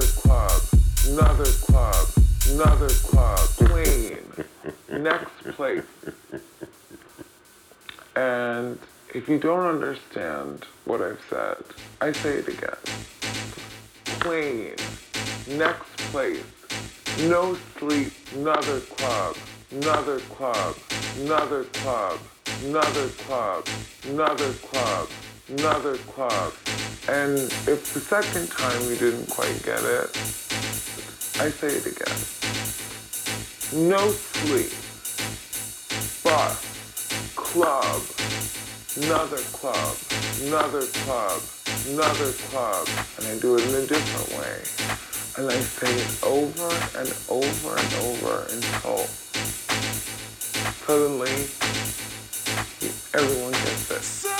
another club, another club, another club, plane, next place. And if you don't understand what I've said, I say it again. Plane, next place, no sleep, another club, another club, another club, another club, another club, another club. And if the second time you didn't quite get it, I say it again. No sleep, bus, club, another club, another club, another club, and I do it in a different way. And I say it over and over and over until suddenly everyone gets it.